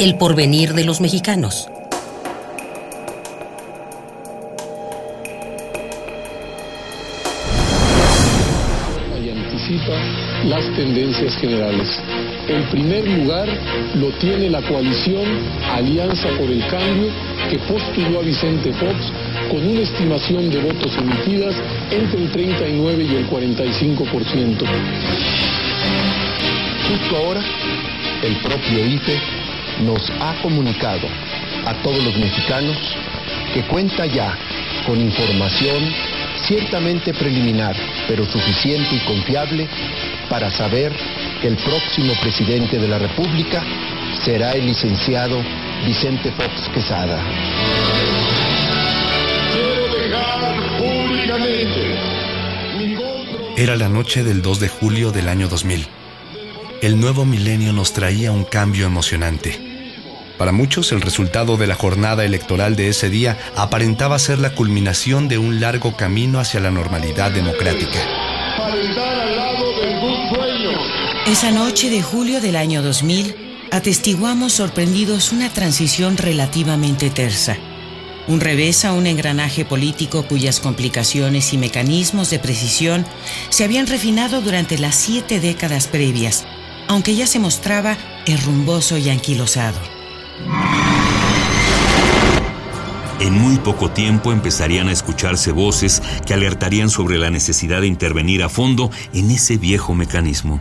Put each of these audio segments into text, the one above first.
el porvenir de los mexicanos. Y anticipa las tendencias generales. El primer lugar lo tiene la coalición Alianza por el Cambio, que postuló a Vicente Fox con una estimación de votos emitidas entre el 39 y el 45%. Justo ahora, el propio IFE nos ha comunicado a todos los mexicanos que cuenta ya con información ciertamente preliminar, pero suficiente y confiable para saber que el próximo presidente de la República será el licenciado Vicente Fox Quesada. Era la noche del 2 de julio del año 2000. El nuevo milenio nos traía un cambio emocionante. Para muchos, el resultado de la jornada electoral de ese día aparentaba ser la culminación de un largo camino hacia la normalidad democrática. Esa noche de julio del año 2000, atestiguamos sorprendidos una transición relativamente tersa. Un revés a un engranaje político cuyas complicaciones y mecanismos de precisión se habían refinado durante las siete décadas previas, aunque ya se mostraba herrumboso y anquilosado. En muy poco tiempo empezarían a escucharse voces que alertarían sobre la necesidad de intervenir a fondo en ese viejo mecanismo.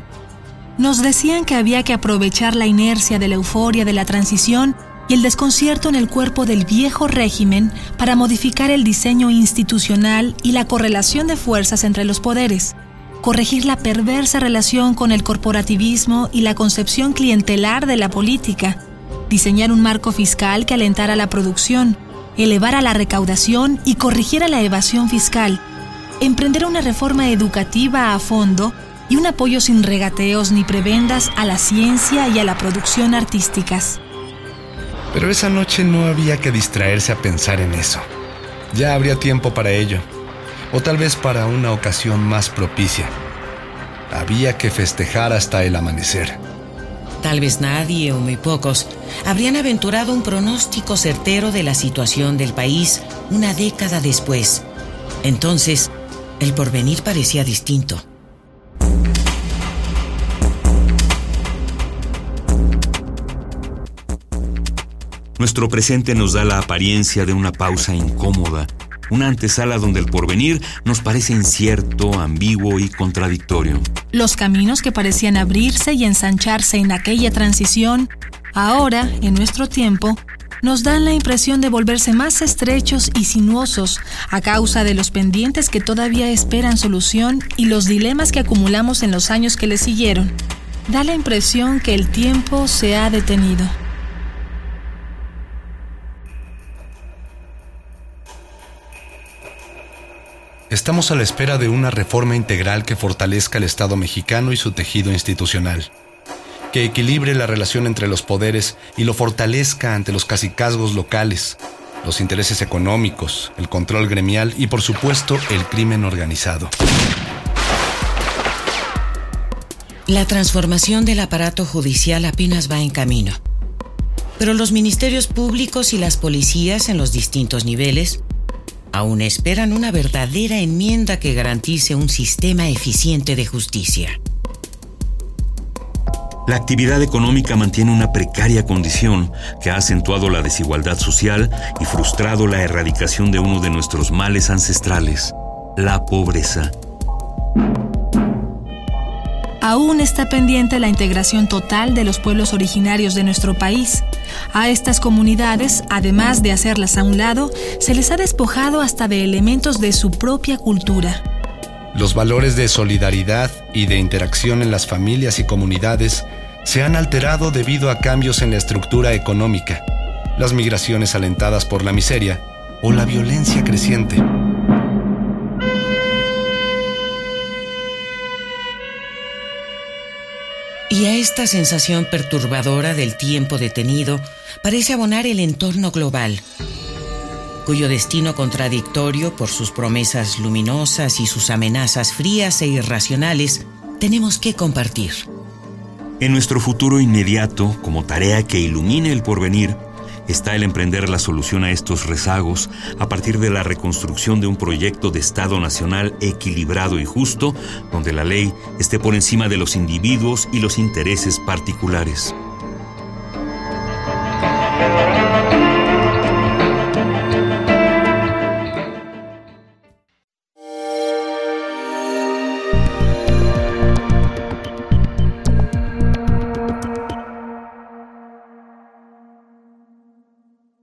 Nos decían que había que aprovechar la inercia de la euforia de la transición y el desconcierto en el cuerpo del viejo régimen para modificar el diseño institucional y la correlación de fuerzas entre los poderes, corregir la perversa relación con el corporativismo y la concepción clientelar de la política, diseñar un marco fiscal que alentara la producción, elevara la recaudación y corrigiera la evasión fiscal, emprender una reforma educativa a fondo y un apoyo sin regateos ni prebendas a la ciencia y a la producción artísticas. Pero esa noche no había que distraerse a pensar en eso. Ya habría tiempo para ello, o tal vez para una ocasión más propicia. Había que festejar hasta el amanecer. Tal vez nadie o muy pocos habrían aventurado un pronóstico certero de la situación del país una década después. Entonces, el porvenir parecía distinto. Nuestro presente nos da la apariencia de una pausa incómoda, una antesala donde el porvenir nos parece incierto, ambiguo y contradictorio. Los caminos que parecían abrirse y ensancharse en aquella transición, ahora, en nuestro tiempo, nos dan la impresión de volverse más estrechos y sinuosos a causa de los pendientes que todavía esperan solución y los dilemas que acumulamos en los años que le siguieron. Da la impresión que el tiempo se ha detenido. Estamos a la espera de una reforma integral que fortalezca el Estado mexicano y su tejido institucional, que equilibre la relación entre los poderes y lo fortalezca ante los cacicazgos locales, los intereses económicos, el control gremial y por supuesto el crimen organizado. La transformación del aparato judicial apenas va en camino. Pero los ministerios públicos y las policías en los distintos niveles aún esperan una verdadera enmienda que garantice un sistema eficiente de justicia. La actividad económica mantiene una precaria condición que ha acentuado la desigualdad social y frustrado la erradicación de uno de nuestros males ancestrales, la pobreza. Aún está pendiente la integración total de los pueblos originarios de nuestro país. A estas comunidades, además de hacerlas a un lado, se les ha despojado hasta de elementos de su propia cultura. Los valores de solidaridad y de interacción en las familias y comunidades se han alterado debido a cambios en la estructura económica, las migraciones alentadas por la miseria o la violencia creciente. Y a esta sensación perturbadora del tiempo detenido parece abonar el entorno global, cuyo destino contradictorio por sus promesas luminosas y sus amenazas frías e irracionales tenemos que compartir. En nuestro futuro inmediato, como tarea que ilumine el porvenir, está el emprender la solución a estos rezagos a partir de la reconstrucción de un proyecto de Estado nacional equilibrado y justo, donde la ley esté por encima de los individuos y los intereses particulares.